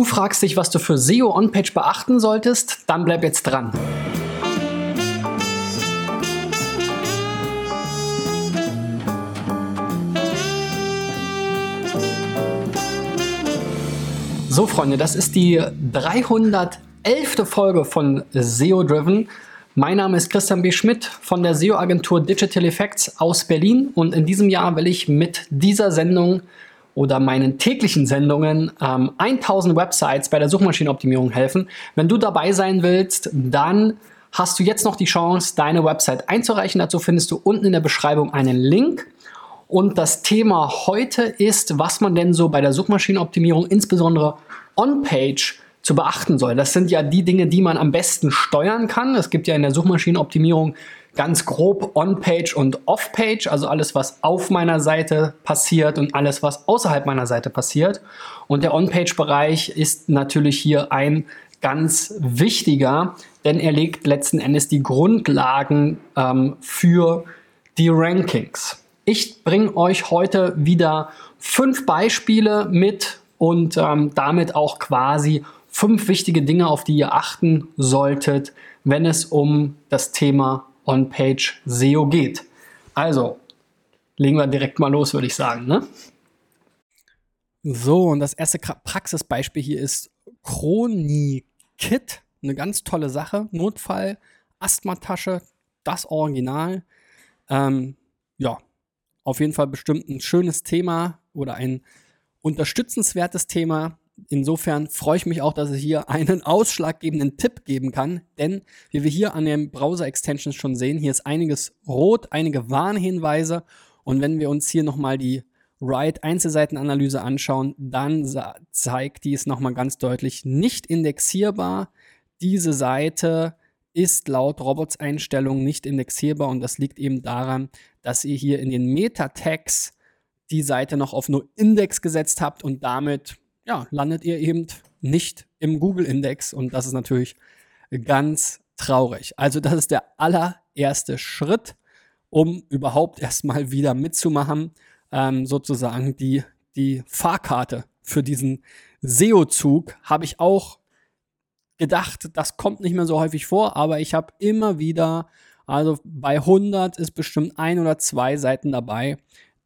Du fragst dich, was du für SEO On-Page beachten solltest? Dann bleib jetzt dran. So, Freunde, das ist die 311. Folge von SEO Driven. Mein Name ist Christian B. Schmidt von der SEO-Agentur Digital Effects aus Berlin und in diesem Jahr will ich mit dieser Sendung oder meinen täglichen Sendungen ähm, 1000 Websites bei der Suchmaschinenoptimierung helfen. Wenn du dabei sein willst, dann hast du jetzt noch die Chance, deine Website einzureichen. Dazu findest du unten in der Beschreibung einen Link. Und das Thema heute ist, was man denn so bei der Suchmaschinenoptimierung, insbesondere on-page, zu beachten soll. Das sind ja die Dinge, die man am besten steuern kann. Es gibt ja in der Suchmaschinenoptimierung ganz grob On-Page und Off-Page, also alles, was auf meiner Seite passiert und alles, was außerhalb meiner Seite passiert. Und der On-Page-Bereich ist natürlich hier ein ganz wichtiger, denn er legt letzten Endes die Grundlagen ähm, für die Rankings. Ich bringe euch heute wieder fünf Beispiele mit und ähm, damit auch quasi fünf wichtige Dinge, auf die ihr achten solltet, wenn es um das Thema On-Page SEO geht. Also, legen wir direkt mal los, würde ich sagen. Ne? So, und das erste Praxisbeispiel hier ist Chronikit. Eine ganz tolle Sache. Notfall, Asthmatasche, das Original. Ähm, ja, auf jeden Fall bestimmt ein schönes Thema oder ein unterstützenswertes Thema. Insofern freue ich mich auch, dass ich hier einen ausschlaggebenden Tipp geben kann, denn wie wir hier an den Browser-Extensions schon sehen, hier ist einiges rot, einige Warnhinweise und wenn wir uns hier nochmal die Write-Einzelseitenanalyse anschauen, dann zeigt dies nochmal ganz deutlich nicht indexierbar. Diese Seite ist laut Robots-Einstellungen nicht indexierbar und das liegt eben daran, dass ihr hier in den Meta-Tags die Seite noch auf nur Index gesetzt habt und damit ja, landet ihr eben nicht im Google-Index und das ist natürlich ganz traurig. Also das ist der allererste Schritt, um überhaupt erstmal wieder mitzumachen, ähm, sozusagen die, die Fahrkarte für diesen SEO-Zug habe ich auch gedacht, das kommt nicht mehr so häufig vor, aber ich habe immer wieder, also bei 100 ist bestimmt ein oder zwei Seiten dabei,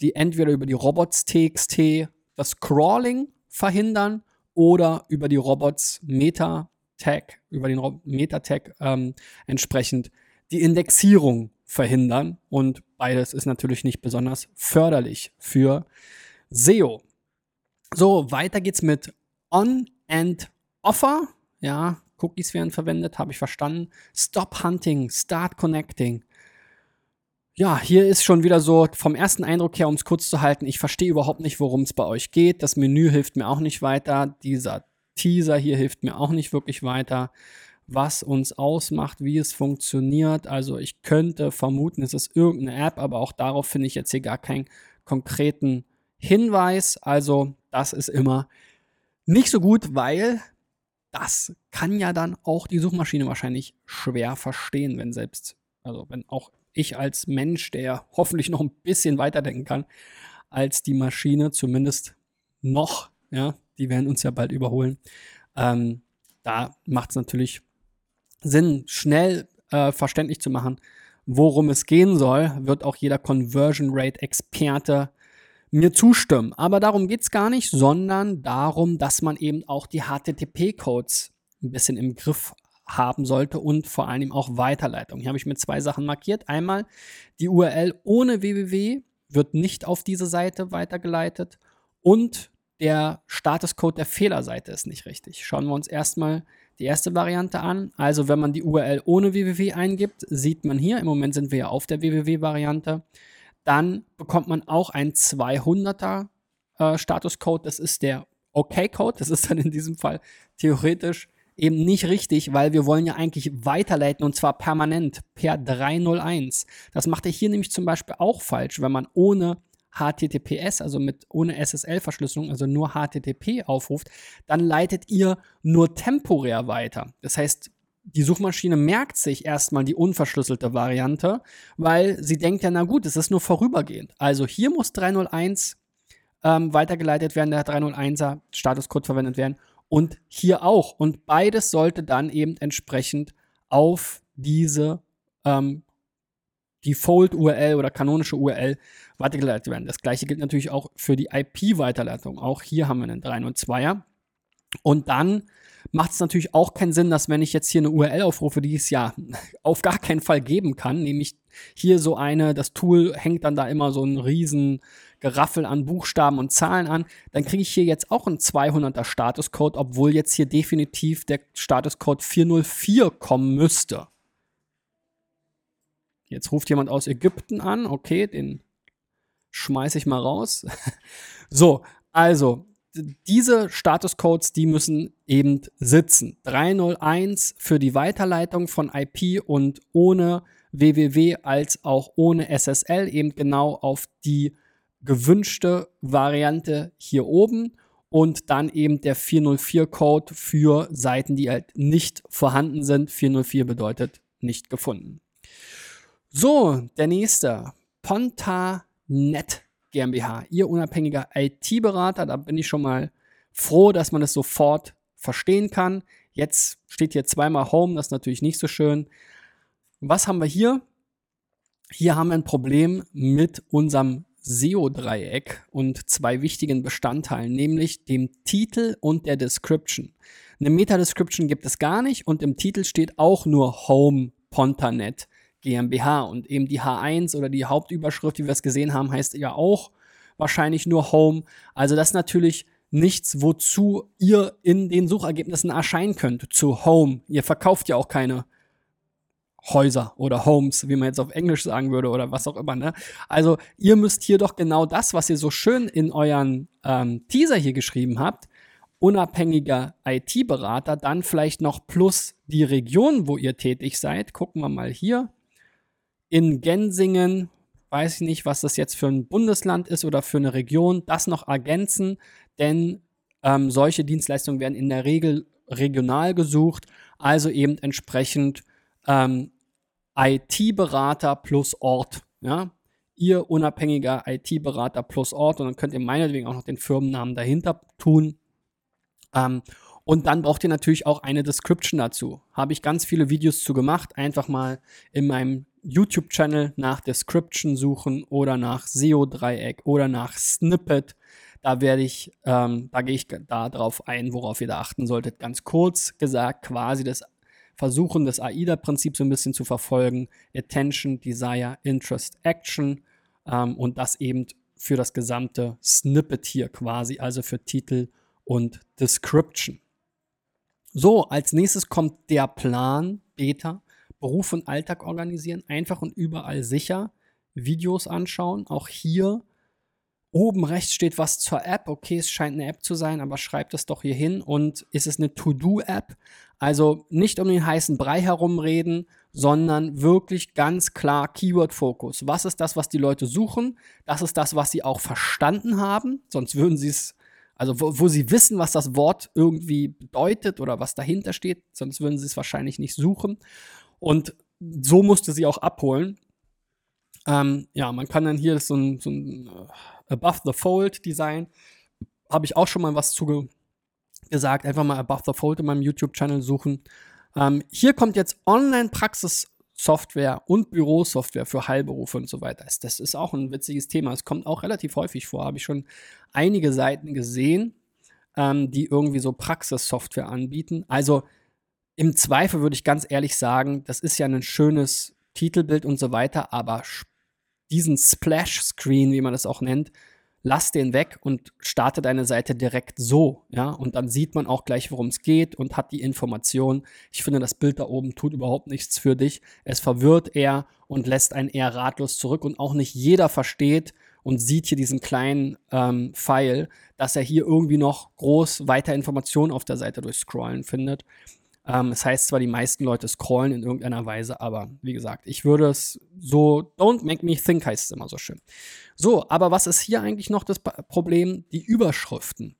die entweder über die Robots.txt das Crawling verhindern oder über die Robots Meta-Tag, über den Meta-Tag ähm, entsprechend die Indexierung verhindern. Und beides ist natürlich nicht besonders förderlich für SEO. So, weiter geht's mit On and Offer. Ja, Cookies werden verwendet, habe ich verstanden. Stop Hunting, Start Connecting. Ja, hier ist schon wieder so vom ersten Eindruck her, um es kurz zu halten, ich verstehe überhaupt nicht, worum es bei euch geht. Das Menü hilft mir auch nicht weiter. Dieser Teaser hier hilft mir auch nicht wirklich weiter. Was uns ausmacht, wie es funktioniert. Also ich könnte vermuten, es ist irgendeine App, aber auch darauf finde ich jetzt hier gar keinen konkreten Hinweis. Also das ist immer nicht so gut, weil das kann ja dann auch die Suchmaschine wahrscheinlich schwer verstehen, wenn selbst, also wenn auch ich als Mensch, der hoffentlich noch ein bisschen weiterdenken kann als die Maschine, zumindest noch, ja, die werden uns ja bald überholen. Ähm, da macht es natürlich Sinn, schnell äh, verständlich zu machen, worum es gehen soll, wird auch jeder Conversion Rate Experte mir zustimmen. Aber darum geht es gar nicht, sondern darum, dass man eben auch die HTTP-Codes ein bisschen im Griff haben sollte und vor allem auch Weiterleitung. Hier habe ich mir zwei Sachen markiert. Einmal die URL ohne www wird nicht auf diese Seite weitergeleitet und der Statuscode der Fehlerseite ist nicht richtig. Schauen wir uns erstmal die erste Variante an. Also wenn man die URL ohne www eingibt, sieht man hier, im Moment sind wir ja auf der www-Variante, dann bekommt man auch ein 200er äh, Statuscode. Das ist der OK-Code. Das ist dann in diesem Fall theoretisch eben nicht richtig, weil wir wollen ja eigentlich weiterleiten und zwar permanent per 301. Das macht er hier nämlich zum Beispiel auch falsch, wenn man ohne HTTPS, also mit ohne SSL-Verschlüsselung, also nur HTTP aufruft, dann leitet ihr nur temporär weiter. Das heißt, die Suchmaschine merkt sich erstmal die unverschlüsselte Variante, weil sie denkt ja, na gut, es ist nur vorübergehend. Also hier muss 301 ähm, weitergeleitet werden, der 301er Statuscode verwendet werden und hier auch. Und beides sollte dann eben entsprechend auf diese ähm, Default-URL oder kanonische URL weitergeleitet werden. Das gleiche gilt natürlich auch für die IP-Weiterleitung. Auch hier haben wir einen 302er. Und dann macht es natürlich auch keinen Sinn, dass wenn ich jetzt hier eine URL aufrufe, die es ja auf gar keinen Fall geben kann, nämlich hier so eine, das Tool hängt dann da immer so ein riesen Geraffel an Buchstaben und Zahlen an, dann kriege ich hier jetzt auch einen 200er Statuscode, obwohl jetzt hier definitiv der Statuscode 404 kommen müsste. Jetzt ruft jemand aus Ägypten an, okay, den schmeiße ich mal raus. so, also diese Statuscodes, die müssen eben sitzen. 301 für die Weiterleitung von IP und ohne www als auch ohne SSL eben genau auf die gewünschte Variante hier oben und dann eben der 404-Code für Seiten, die halt nicht vorhanden sind. 404 bedeutet nicht gefunden. So, der nächste. Ponta.net GmbH, Ihr unabhängiger IT-Berater. Da bin ich schon mal froh, dass man das sofort verstehen kann. Jetzt steht hier zweimal Home, das ist natürlich nicht so schön. Was haben wir hier? Hier haben wir ein Problem mit unserem SEO-Dreieck und zwei wichtigen Bestandteilen, nämlich dem Titel und der Description. Eine Meta-Description gibt es gar nicht und im Titel steht auch nur Home Pontanet. GmbH. Und eben die H1 oder die Hauptüberschrift, wie wir es gesehen haben, heißt ja auch wahrscheinlich nur Home. Also das ist natürlich nichts, wozu ihr in den Suchergebnissen erscheinen könnt, zu Home. Ihr verkauft ja auch keine Häuser oder Homes, wie man jetzt auf Englisch sagen würde oder was auch immer. Ne? Also ihr müsst hier doch genau das, was ihr so schön in euren ähm, Teaser hier geschrieben habt, unabhängiger IT-Berater, dann vielleicht noch plus die Region, wo ihr tätig seid. Gucken wir mal hier in Gensingen, weiß ich nicht, was das jetzt für ein Bundesland ist oder für eine Region, das noch ergänzen, denn ähm, solche Dienstleistungen werden in der Regel regional gesucht, also eben entsprechend ähm, IT-Berater plus Ort. Ja? Ihr unabhängiger IT-Berater plus Ort und dann könnt ihr meinetwegen auch noch den Firmennamen dahinter tun. Ähm, und dann braucht ihr natürlich auch eine Description dazu. Habe ich ganz viele Videos zu gemacht. Einfach mal in meinem YouTube-Channel nach Description suchen oder nach SEO-Dreieck oder nach Snippet. Da werde ich, ähm, da gehe ich da drauf ein, worauf ihr da achten solltet. Ganz kurz gesagt, quasi das Versuchen, das AIDA-Prinzip so ein bisschen zu verfolgen. Attention, Desire, Interest, Action. Ähm, und das eben für das gesamte Snippet hier quasi, also für Titel und Description. So, als nächstes kommt der Plan, Beta. Beruf und Alltag organisieren, einfach und überall sicher. Videos anschauen, auch hier oben rechts steht was zur App. Okay, es scheint eine App zu sein, aber schreibt es doch hier hin. Und ist es eine To-Do-App? Also nicht um den heißen Brei herumreden, sondern wirklich ganz klar Keyword-Fokus. Was ist das, was die Leute suchen? Das ist das, was sie auch verstanden haben. Sonst würden sie es, also wo, wo sie wissen, was das Wort irgendwie bedeutet oder was dahinter steht, sonst würden sie es wahrscheinlich nicht suchen. Und so musste sie auch abholen. Ähm, ja, man kann dann hier so ein, so ein uh, Above the Fold Design. Habe ich auch schon mal was zu gesagt. Einfach mal Above the Fold in meinem YouTube-Channel suchen. Ähm, hier kommt jetzt Online-Praxis-Software und Bürosoftware für Heilberufe und so weiter. Das ist auch ein witziges Thema. Es kommt auch relativ häufig vor. Habe ich schon einige Seiten gesehen, ähm, die irgendwie so Praxissoftware anbieten. Also im Zweifel würde ich ganz ehrlich sagen, das ist ja ein schönes Titelbild und so weiter, aber diesen Splash-Screen, wie man das auch nennt, lass den weg und starte deine Seite direkt so, ja, und dann sieht man auch gleich, worum es geht und hat die Information. Ich finde, das Bild da oben tut überhaupt nichts für dich. Es verwirrt eher und lässt einen eher ratlos zurück und auch nicht jeder versteht und sieht hier diesen kleinen ähm, Pfeil, dass er hier irgendwie noch groß weiter Informationen auf der Seite durchscrollen findet. Ähm, das heißt zwar, die meisten Leute scrollen in irgendeiner Weise, aber wie gesagt, ich würde es so, don't make me think heißt es immer so schön. So, aber was ist hier eigentlich noch das Problem? Die Überschriften.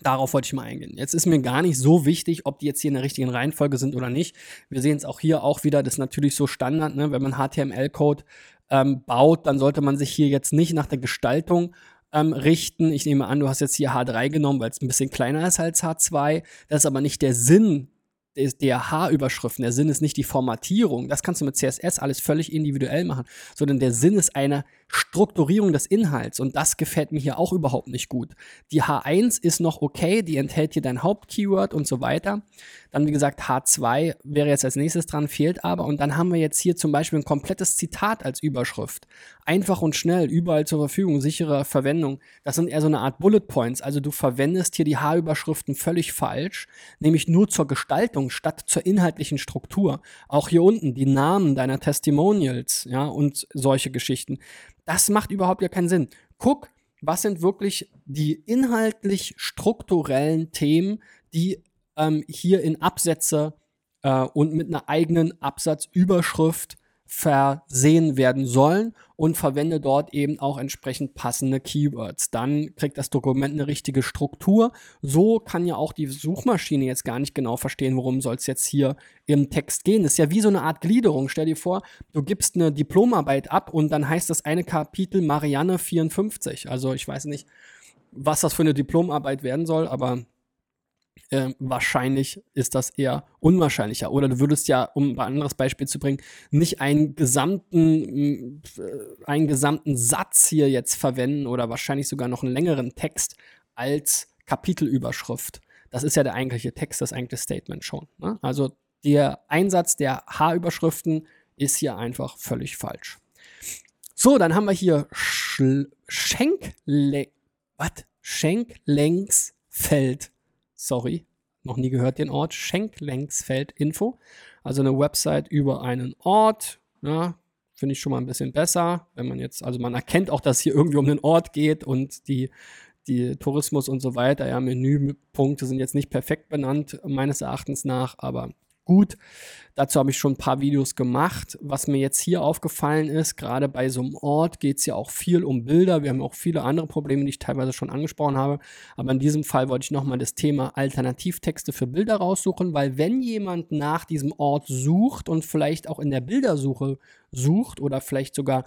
Darauf wollte ich mal eingehen. Jetzt ist mir gar nicht so wichtig, ob die jetzt hier in der richtigen Reihenfolge sind oder nicht. Wir sehen es auch hier auch wieder, das ist natürlich so Standard, ne? wenn man HTML-Code ähm, baut, dann sollte man sich hier jetzt nicht nach der Gestaltung ähm, richten. Ich nehme an, du hast jetzt hier H3 genommen, weil es ein bisschen kleiner ist als H2. Das ist aber nicht der Sinn der H-Überschriften. Der Sinn ist nicht die Formatierung. Das kannst du mit CSS alles völlig individuell machen, sondern der Sinn ist eine Strukturierung des Inhalts und das gefällt mir hier auch überhaupt nicht gut. Die H1 ist noch okay, die enthält hier dein Hauptkeyword und so weiter. Dann, wie gesagt, H2 wäre jetzt als nächstes dran, fehlt aber. Und dann haben wir jetzt hier zum Beispiel ein komplettes Zitat als Überschrift. Einfach und schnell, überall zur Verfügung, sichere Verwendung. Das sind eher so eine Art Bullet Points. Also du verwendest hier die H-Überschriften völlig falsch, nämlich nur zur Gestaltung statt zur inhaltlichen Struktur. Auch hier unten die Namen deiner Testimonials, ja, und solche Geschichten. Das macht überhaupt ja keinen Sinn. Guck, was sind wirklich die inhaltlich strukturellen Themen, die ähm, hier in Absätze äh, und mit einer eigenen Absatzüberschrift versehen werden sollen und verwende dort eben auch entsprechend passende Keywords. Dann kriegt das Dokument eine richtige Struktur. So kann ja auch die Suchmaschine jetzt gar nicht genau verstehen, worum soll es jetzt hier im Text gehen. Das ist ja wie so eine Art Gliederung. Stell dir vor, du gibst eine Diplomarbeit ab und dann heißt das eine Kapitel Marianne 54. Also ich weiß nicht, was das für eine Diplomarbeit werden soll, aber äh, wahrscheinlich ist das eher unwahrscheinlicher. Oder du würdest ja, um ein anderes Beispiel zu bringen, nicht einen gesamten, äh, einen gesamten Satz hier jetzt verwenden oder wahrscheinlich sogar noch einen längeren Text als Kapitelüberschrift. Das ist ja der eigentliche Text, das eigentliche Statement schon. Ne? Also der Einsatz der H-Überschriften ist hier einfach völlig falsch. So, dann haben wir hier Schenkle was? Schenklängsfeld sorry, noch nie gehört den Ort, Schenklängsfeld Info. Also eine Website über einen Ort. Ja, finde ich schon mal ein bisschen besser, wenn man jetzt, also man erkennt auch, dass hier irgendwie um den Ort geht und die, die Tourismus und so weiter, ja, Menüpunkte sind jetzt nicht perfekt benannt, meines Erachtens nach, aber gut. Dazu habe ich schon ein paar Videos gemacht. Was mir jetzt hier aufgefallen ist, gerade bei so einem Ort geht es ja auch viel um Bilder. Wir haben auch viele andere Probleme, die ich teilweise schon angesprochen habe. Aber in diesem Fall wollte ich nochmal das Thema Alternativtexte für Bilder raussuchen, weil wenn jemand nach diesem Ort sucht und vielleicht auch in der Bildersuche sucht oder vielleicht sogar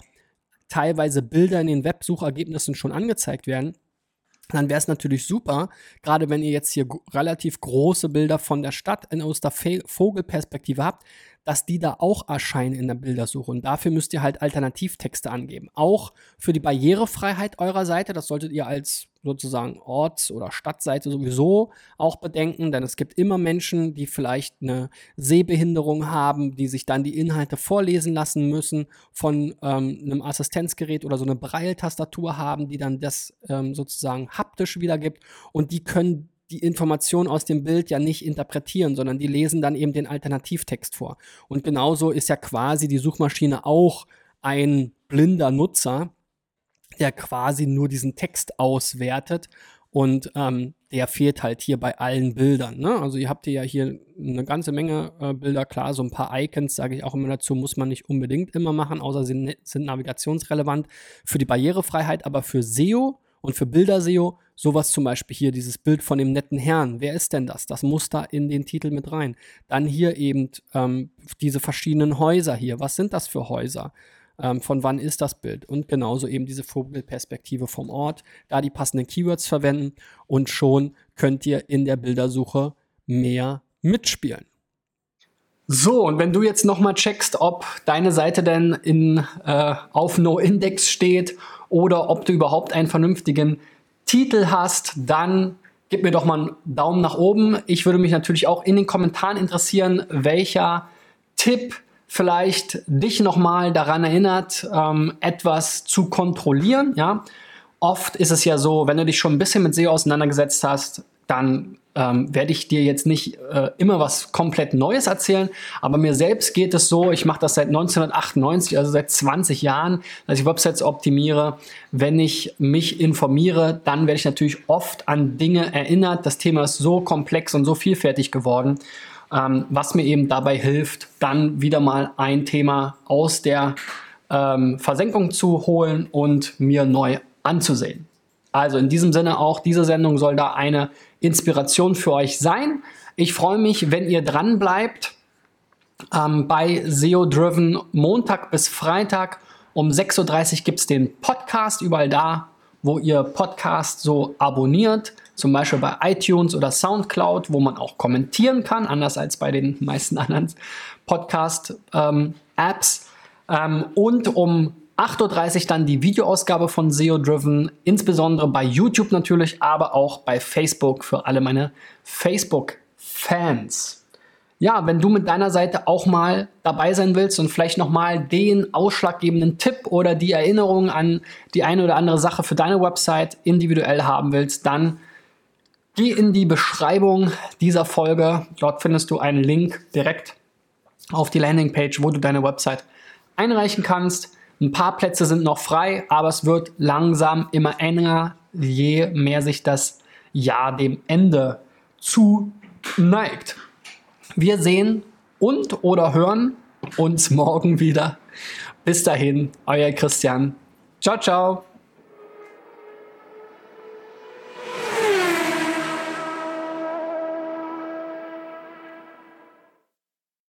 teilweise Bilder in den Websuchergebnissen schon angezeigt werden, dann wäre es natürlich super, gerade wenn ihr jetzt hier relativ große Bilder von der Stadt in aus der Vogelperspektive habt, dass die da auch erscheinen in der Bildersuche. Und dafür müsst ihr halt Alternativtexte angeben. Auch für die Barrierefreiheit eurer Seite, das solltet ihr als sozusagen Orts- oder Stadtseite sowieso auch bedenken, denn es gibt immer Menschen, die vielleicht eine Sehbehinderung haben, die sich dann die Inhalte vorlesen lassen müssen von ähm, einem Assistenzgerät oder so eine Braille-Tastatur haben, die dann das ähm, sozusagen haptisch wiedergibt und die können die Information aus dem Bild ja nicht interpretieren, sondern die lesen dann eben den Alternativtext vor. Und genauso ist ja quasi die Suchmaschine auch ein blinder Nutzer, der quasi nur diesen Text auswertet und ähm, der fehlt halt hier bei allen Bildern. Ne? Also ihr habt ja hier eine ganze Menge äh, Bilder, klar, so ein paar Icons, sage ich auch immer dazu, muss man nicht unbedingt immer machen, außer sie sind navigationsrelevant für die Barrierefreiheit, aber für SEO und für Bilder-SEO, sowas zum Beispiel hier, dieses Bild von dem netten Herrn. Wer ist denn das? Das muss da in den Titel mit rein. Dann hier eben ähm, diese verschiedenen Häuser hier. Was sind das für Häuser? Ähm, von wann ist das Bild? Und genauso eben diese Vogelperspektive vom Ort. Da die passenden Keywords verwenden und schon könnt ihr in der Bildersuche mehr mitspielen. So, und wenn du jetzt nochmal checkst, ob deine Seite denn in, äh, auf No-Index steht oder ob du überhaupt einen vernünftigen Titel hast, dann gib mir doch mal einen Daumen nach oben. Ich würde mich natürlich auch in den Kommentaren interessieren, welcher Tipp vielleicht dich nochmal daran erinnert, ähm, etwas zu kontrollieren. Ja? Oft ist es ja so, wenn du dich schon ein bisschen mit SEO auseinandergesetzt hast, dann ähm, werde ich dir jetzt nicht äh, immer was komplett Neues erzählen, aber mir selbst geht es so, ich mache das seit 1998, also seit 20 Jahren, dass ich Websites optimiere. Wenn ich mich informiere, dann werde ich natürlich oft an Dinge erinnert. Das Thema ist so komplex und so vielfältig geworden, ähm, was mir eben dabei hilft, dann wieder mal ein Thema aus der ähm, Versenkung zu holen und mir neu anzusehen. Also in diesem Sinne auch, diese Sendung soll da eine Inspiration für euch sein. Ich freue mich, wenn ihr dran bleibt ähm, bei SEO Driven Montag bis Freitag um 6.30 Uhr gibt es den Podcast überall da, wo ihr Podcast so abonniert, zum Beispiel bei iTunes oder SoundCloud, wo man auch kommentieren kann, anders als bei den meisten anderen Podcast-Apps. Ähm, ähm, und um 8.30 Uhr dann die Videoausgabe von SEO Driven, insbesondere bei YouTube natürlich, aber auch bei Facebook für alle meine Facebook-Fans. Ja, wenn du mit deiner Seite auch mal dabei sein willst und vielleicht nochmal den ausschlaggebenden Tipp oder die Erinnerung an die eine oder andere Sache für deine Website individuell haben willst, dann geh in die Beschreibung dieser Folge. Dort findest du einen Link direkt auf die Landingpage, wo du deine Website einreichen kannst. Ein paar Plätze sind noch frei, aber es wird langsam immer enger, je mehr sich das Jahr dem Ende zuneigt. Wir sehen und oder hören uns morgen wieder. Bis dahin, euer Christian. Ciao, ciao.